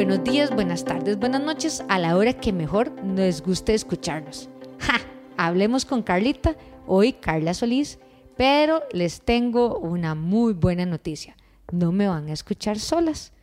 Buenos días, buenas tardes, buenas noches, a la hora que mejor nos guste escucharnos. ¡Ja! Hablemos con Carlita, hoy Carla Solís, pero les tengo una muy buena noticia. No me van a escuchar solas,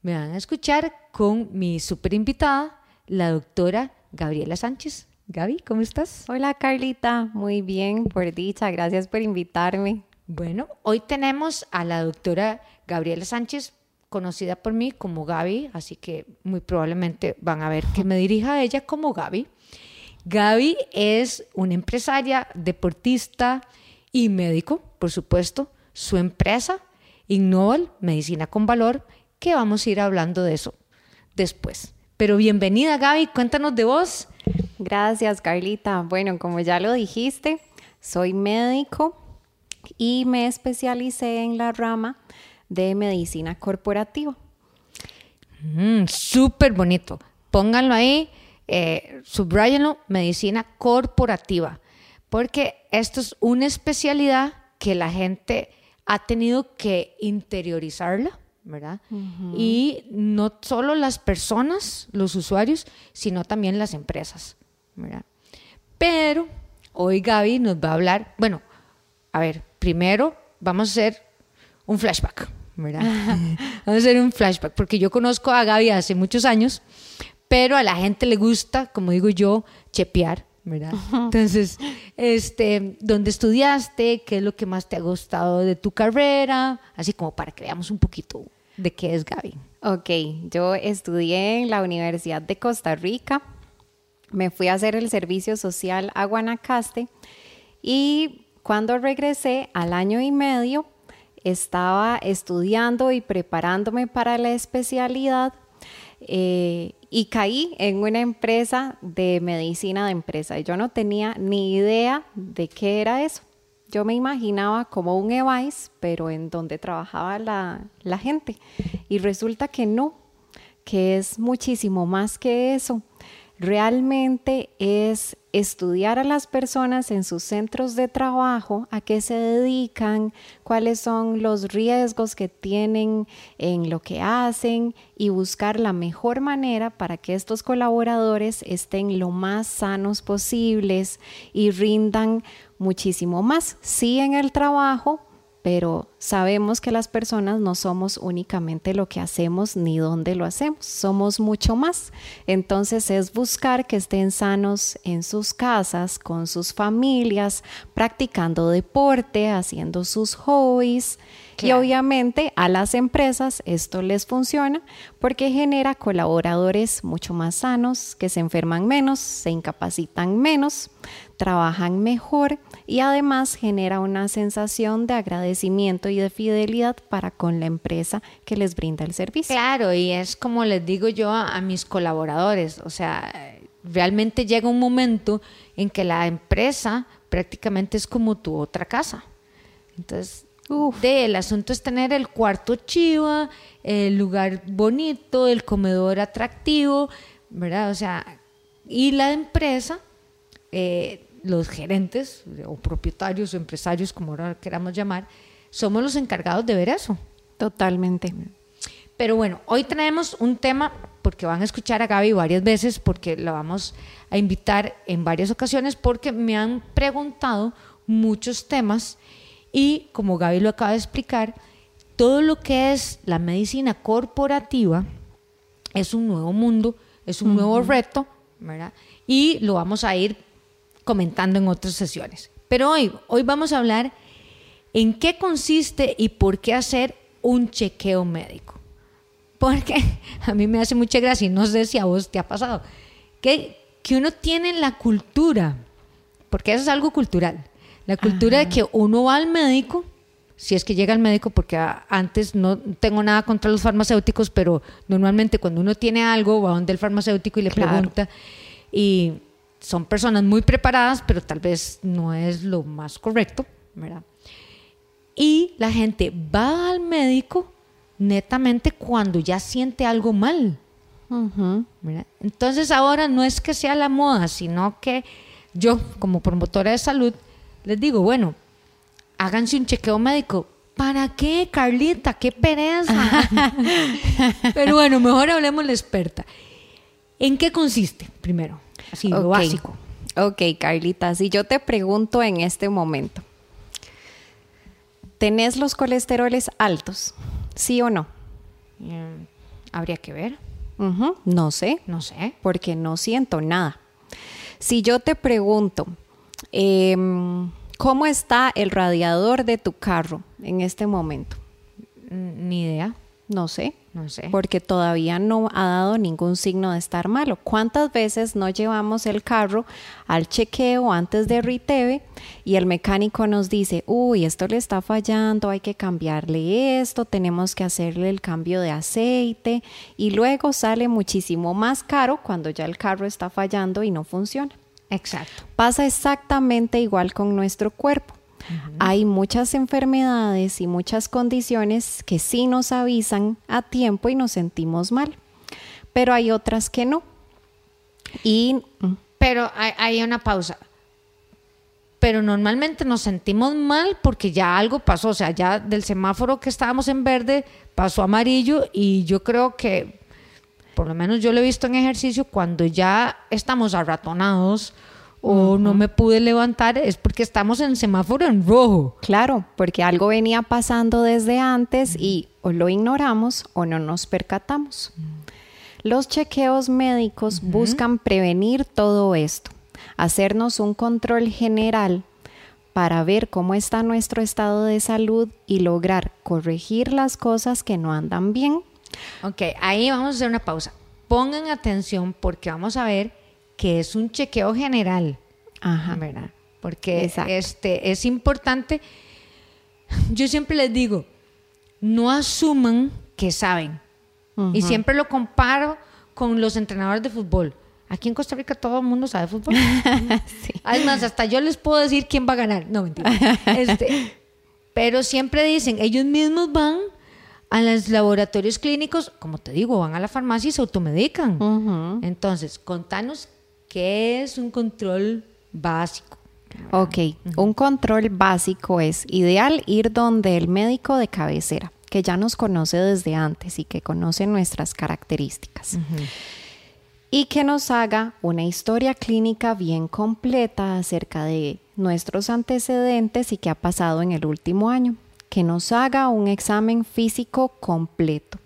me van a escuchar con mi super invitada, la doctora Gabriela Sánchez. Gaby, ¿cómo estás? Hola Carlita, muy bien, por dicha, gracias por invitarme. Bueno, hoy tenemos a la doctora Gabriela Sánchez, conocida por mí como Gaby, así que muy probablemente van a ver que me dirija a ella como Gaby. Gaby es una empresaria, deportista y médico, por supuesto. Su empresa, Ignoval, Medicina con Valor, que vamos a ir hablando de eso después. Pero bienvenida Gaby, cuéntanos de vos. Gracias Carlita. Bueno, como ya lo dijiste, soy médico y me especialicé en la rama de medicina corporativa. Mm, Súper bonito. Pónganlo ahí, eh, subrayenlo, medicina corporativa, porque esto es una especialidad que la gente ha tenido que interiorizarla, ¿verdad? Y no solo las personas, los usuarios, sino también las empresas, ¿verdad? Pero hoy Gaby nos va a hablar, bueno, a ver, primero vamos a hacer un flashback, ¿verdad? vamos a hacer un flashback, porque yo conozco a Gaby hace muchos años, pero a la gente le gusta, como digo yo, chepear, ¿verdad? Entonces, este, ¿dónde estudiaste? ¿Qué es lo que más te ha gustado de tu carrera? Así como para que veamos un poquito de qué es Gaby. Ok, yo estudié en la Universidad de Costa Rica, me fui a hacer el servicio social a Guanacaste y cuando regresé al año y medio estaba estudiando y preparándome para la especialidad eh, y caí en una empresa de medicina de empresa. Yo no tenía ni idea de qué era eso. Yo me imaginaba como un EVAIS, pero en donde trabajaba la, la gente. Y resulta que no, que es muchísimo más que eso realmente es estudiar a las personas en sus centros de trabajo, a qué se dedican, cuáles son los riesgos que tienen en lo que hacen y buscar la mejor manera para que estos colaboradores estén lo más sanos posibles y rindan muchísimo más, sí en el trabajo, pero sabemos que las personas no somos únicamente lo que hacemos ni dónde lo hacemos, somos mucho más. Entonces es buscar que estén sanos en sus casas, con sus familias, practicando deporte, haciendo sus hobbies. Y obviamente a las empresas esto les funciona porque genera colaboradores mucho más sanos, que se enferman menos, se incapacitan menos, trabajan mejor y además genera una sensación de agradecimiento y de fidelidad para con la empresa que les brinda el servicio. Claro, y es como les digo yo a, a mis colaboradores, o sea, realmente llega un momento en que la empresa prácticamente es como tu otra casa. Entonces, de, el asunto es tener el cuarto chiva, el lugar bonito, el comedor atractivo, ¿verdad? O sea, y la empresa, eh, los gerentes o propietarios o empresarios, como ahora queramos llamar, somos los encargados de ver eso. Totalmente. Pero bueno, hoy tenemos un tema, porque van a escuchar a Gaby varias veces, porque la vamos a invitar en varias ocasiones, porque me han preguntado muchos temas y como Gaby lo acaba de explicar, todo lo que es la medicina corporativa es un nuevo mundo, es un nuevo reto, ¿verdad? Y lo vamos a ir comentando en otras sesiones. Pero hoy, hoy vamos a hablar en qué consiste y por qué hacer un chequeo médico. Porque a mí me hace mucha gracia y no sé si a vos te ha pasado, que, que uno tiene la cultura, porque eso es algo cultural, la cultura de que uno va al médico, si es que llega al médico, porque antes no tengo nada contra los farmacéuticos, pero normalmente cuando uno tiene algo va donde el farmacéutico y le Claro. pregunta y son personas muy preparadas, pero tal vez no es lo más correcto, ¿verdad? Y la gente va al médico netamente cuando ya siente algo mal. Entonces ahora no es que sea la moda, sino que yo como promotora de salud les digo, bueno, háganse un chequeo médico, ¿Para qué, Carlita? ¡Qué pereza! Pero bueno, mejor hablemos la experta. ¿En qué consiste, primero? Así, lo básico. Ok, Carlita, si yo te pregunto en este momento, ¿tenés los colesteroles altos? ¿Sí o no? Mm, habría que ver. No sé. No sé. Porque no siento nada. Si yo te pregunto, em, ¿cómo está el radiador de tu carro en este momento? Ni idea. No sé. No sé. Porque todavía no ha dado ningún signo de estar malo. ¿Cuántas veces no llevamos el carro al chequeo antes de Riteve y el mecánico nos dice, uy, esto le está fallando, hay que cambiarle esto, tenemos que hacerle el cambio de aceite y luego sale muchísimo más caro cuando ya el carro está fallando y no funciona? Exacto. Pasa exactamente igual con nuestro cuerpo. Hay muchas enfermedades y muchas condiciones que sí nos avisan a tiempo y nos sentimos mal, pero hay otras que no. Y, mm. pero hay, una pausa. Pero normalmente nos sentimos mal porque ya algo pasó, o sea, ya del semáforo que estábamos en verde pasó amarillo y yo creo que, por lo menos yo lo he visto en ejercicio, cuando ya estamos arratonados, o no me pude levantar es porque estamos en semáforo en rojo. Claro, porque algo venía pasando desde antes y o lo ignoramos o no nos percatamos. Los chequeos médicos buscan prevenir todo esto, hacernos un control general para ver cómo está nuestro estado de salud y lograr corregir las cosas que no andan bien. Ok, ahí vamos a hacer una pausa. Pongan atención porque vamos a ver que es un chequeo general, Ajá. ¿verdad? Porque este, es importante, yo siempre les digo, no asuman que saben. Y siempre lo comparo con los entrenadores de fútbol. Aquí en Costa Rica todo el mundo sabe fútbol. sí. Además, hasta yo les puedo decir quién va a ganar. No, mentira. Este, pero siempre dicen, ellos mismos van a los laboratorios clínicos, como te digo, van a la farmacia y se automedican. Entonces, contanos ¿Qué es un control básico? Ok, un control básico es ideal ir donde el médico de cabecera, que ya nos conoce desde antes y que conoce nuestras características. Y que nos haga una historia clínica bien completa acerca de nuestros antecedentes y qué ha pasado en el último año. Que nos haga un examen físico completo.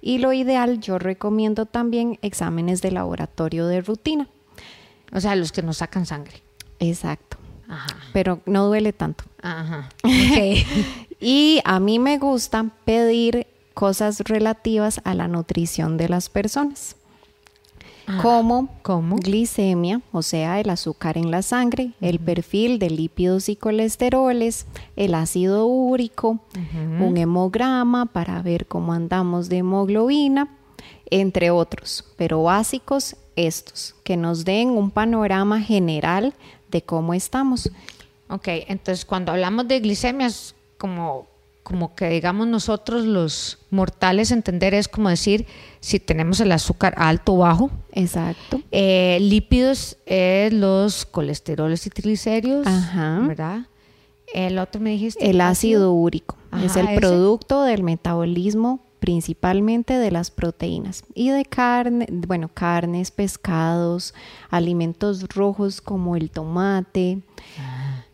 Y lo ideal, yo recomiendo también exámenes de laboratorio de rutina o sea, los que nos sacan sangre. Exacto. Ajá. Pero no duele tanto. Ajá. y a mí me gusta pedir cosas relativas a la nutrición de las personas. Ah, como ¿Cómo? glicemia, o sea, el azúcar en la sangre, el perfil de lípidos y colesteroles, el ácido úrico, un hemograma para ver cómo andamos de hemoglobina, entre otros, pero básicos estos, que nos den un panorama general de cómo estamos. Ok, entonces cuando hablamos de glicemias, como, como que digamos nosotros los mortales entender es como decir si tenemos el azúcar alto o bajo. Exacto. Eh, lípidos es los colesteroles y triglicéridos, ¿verdad? El otro me dijiste. El ácido úrico. es el producto del metabolismo principalmente de las proteínas y de carne, bueno, carnes, pescados, alimentos rojos como el tomate,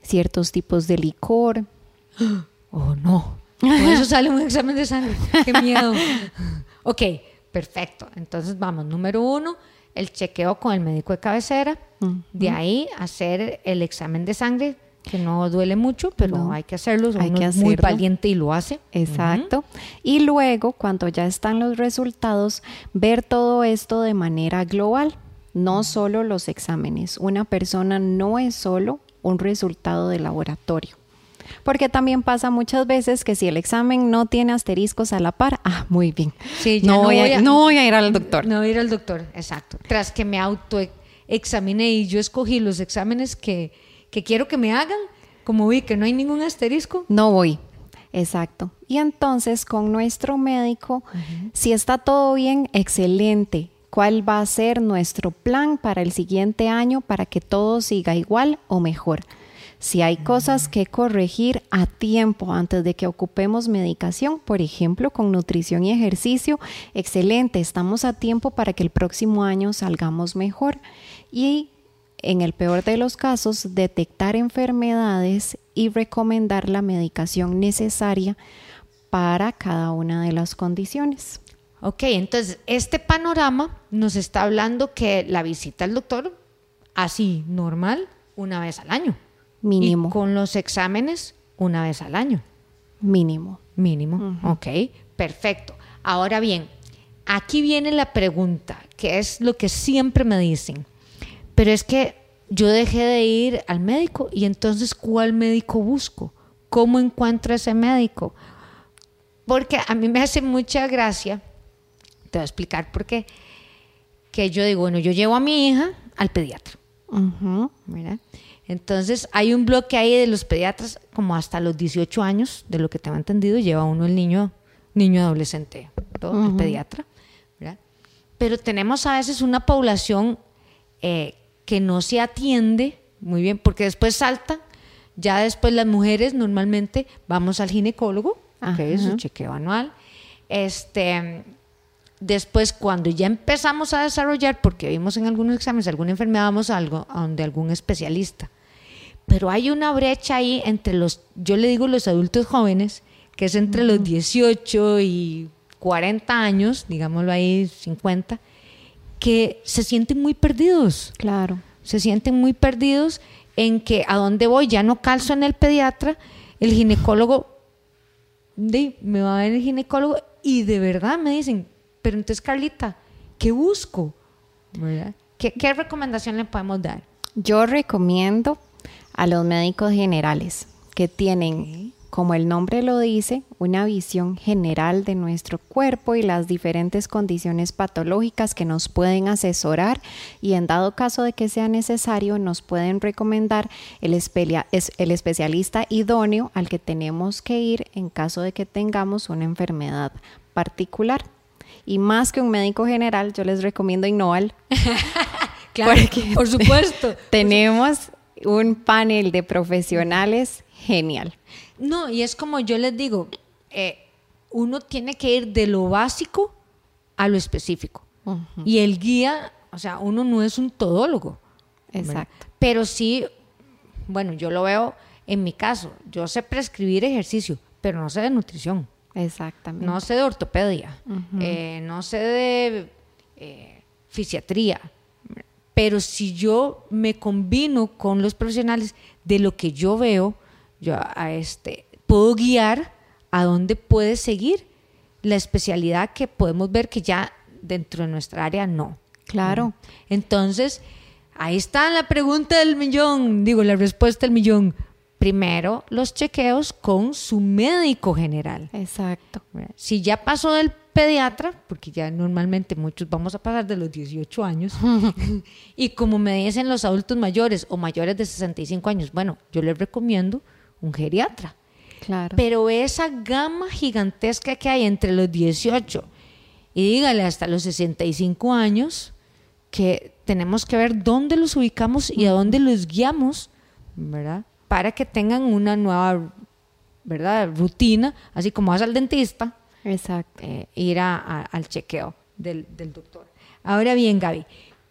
ciertos tipos de licor. Oh, no. Por eso sale un examen de sangre. Qué miedo. ok, perfecto. Entonces vamos, número uno, el chequeo con el médico de cabecera. De ahí hacer el examen de sangre que no duele mucho, pero hay que hacerlo. Hay que es muy valiente y lo hace. Exacto. Y luego, cuando ya están los resultados, ver todo esto de manera global, no solo los exámenes. Una persona no es solo un resultado de laboratorio. Porque también pasa muchas veces que si el examen no tiene asteriscos a la par, ah, muy bien. Sí, no, voy a, no voy a ir al doctor. No voy a ir al doctor, exacto. Tras que me autoexaminé y yo escogí los exámenes que, que quiero que me hagan, como vi que no hay ningún asterisco. No voy. Exacto. Y entonces con nuestro médico, si está todo bien, excelente. ¿Cuál va a ser nuestro plan para el siguiente año para que todo siga igual o mejor? Si hay cosas que corregir a tiempo antes de que ocupemos medicación, por ejemplo, con nutrición y ejercicio, excelente, estamos a tiempo para que el próximo año salgamos mejor. Y en el peor de los casos, detectar enfermedades y recomendar la medicación necesaria para cada una de las condiciones. Ok, entonces este panorama nos está hablando que la visita al doctor, así normal, una vez al año. Mínimo. Y con los exámenes, una vez al año. Mínimo. Mínimo. Ok, perfecto. Ahora bien, aquí viene la pregunta, que es lo que siempre me dicen. Pero es que yo dejé de ir al médico y entonces, ¿cuál médico busco? ¿Cómo encuentro ese médico? Porque a mí me hace mucha gracia, te voy a explicar por qué, que yo digo, bueno, yo llevo a mi hija al pediatra. Entonces hay un bloque ahí de los pediatras como hasta los 18 años, de lo que tengo entendido, lleva uno el niño, niño adolescente, todo, el pediatra. Pero tenemos a veces una población eh, que no se atiende muy bien, porque después salta, ya después las mujeres normalmente vamos al ginecólogo, que es su chequeo anual. Este, después, cuando ya empezamos a desarrollar, porque vimos en algunos exámenes alguna enfermedad, vamos a, algo, a donde algún especialista. Pero hay una brecha ahí entre los, yo le digo los adultos jóvenes, que es entre los 18 y 40 años, digámoslo ahí, 50, que se sienten muy perdidos. Claro. Se sienten muy perdidos en que a dónde voy, ya no calzo en el pediatra, el ginecólogo me va a ver el ginecólogo y de verdad me dicen, pero entonces Carlita, ¿qué busco? ¿Qué, ¿Qué recomendación le podemos dar? Yo recomiendo a los médicos generales que tienen como el nombre lo dice, una visión general de nuestro cuerpo y las diferentes condiciones patológicas que nos pueden asesorar y en dado caso de que sea necesario nos pueden recomendar el, el especialista idóneo al que tenemos que ir en caso de que tengamos una enfermedad particular. Y más que un médico general, yo les recomiendo Innoval. claro, por supuesto. tenemos un panel de profesionales genial. No, y es como yo les digo, eh, uno tiene que ir de lo básico a lo específico. Y el guía, o sea, uno no es un todólogo. Exacto. Pero sí, bueno, yo lo veo en mi caso, yo sé prescribir ejercicio, pero no sé de nutrición. Exactamente. No sé de ortopedia, eh, no sé de eh, fisiatría. Pero si yo me combino con los profesionales de lo que yo veo, yo a este, puedo guiar a dónde puede seguir la especialidad que podemos ver que ya dentro de nuestra área no. Claro. Entonces, ahí está la pregunta del millón, digo, la respuesta del millón. Primero, los chequeos con su médico general. Exacto. Si ya pasó del pediatra, porque ya normalmente muchos vamos a pasar de los 18 años, y como me dicen los adultos mayores o mayores de 65 años, bueno, yo les recomiendo un geriatra. Claro. Pero esa gama gigantesca que hay entre los 18 y dígale hasta los 65 años, que tenemos que ver dónde los ubicamos y a dónde los guiamos, ¿verdad? Para que tengan una nueva, ¿verdad? Rutina, así como vas al dentista. Exacto. Eh, ir al chequeo del, del doctor. Ahora bien, Gaby,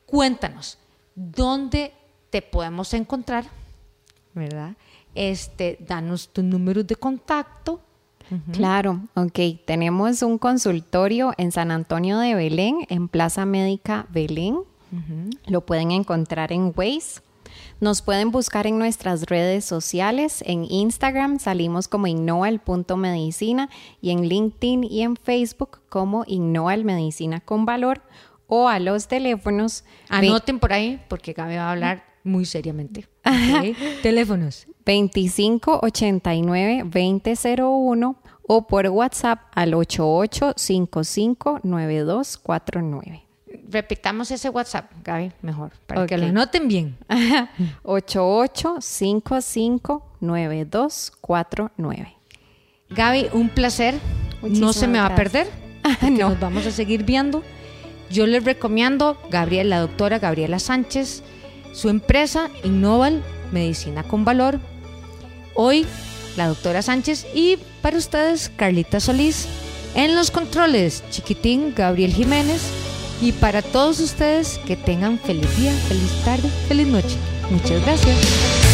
cuéntanos, ¿dónde te podemos encontrar? ¿Verdad? este, danos tus números de contacto. Claro, ok. Tenemos un consultorio en San Antonio de Belén, en Plaza Médica Belén. Lo pueden encontrar en Waze. Nos pueden buscar en nuestras redes sociales. En Instagram salimos como Medicina y en LinkedIn y en Facebook como Innoal Medicina con Valor o a los teléfonos. Anoten por ahí porque Gaby va a hablar muy seriamente. Teléfonos. 2589-2001 o por WhatsApp al 88559249. Repitamos ese WhatsApp, Gaby, mejor, para que lo noten bien. 88559249. Gaby, un placer. no se me va a perder. no. Nos vamos a seguir viendo. Yo les recomiendo Gabriela, la doctora Gabriela Sánchez, su empresa Innoval Medicina con Valor Hoy, la doctora Sánchez y para ustedes, Carlita Solís. En los controles, chiquitín Gabriel Jiménez. Y para todos ustedes, que tengan feliz día, feliz tarde, feliz noche. Muchas gracias.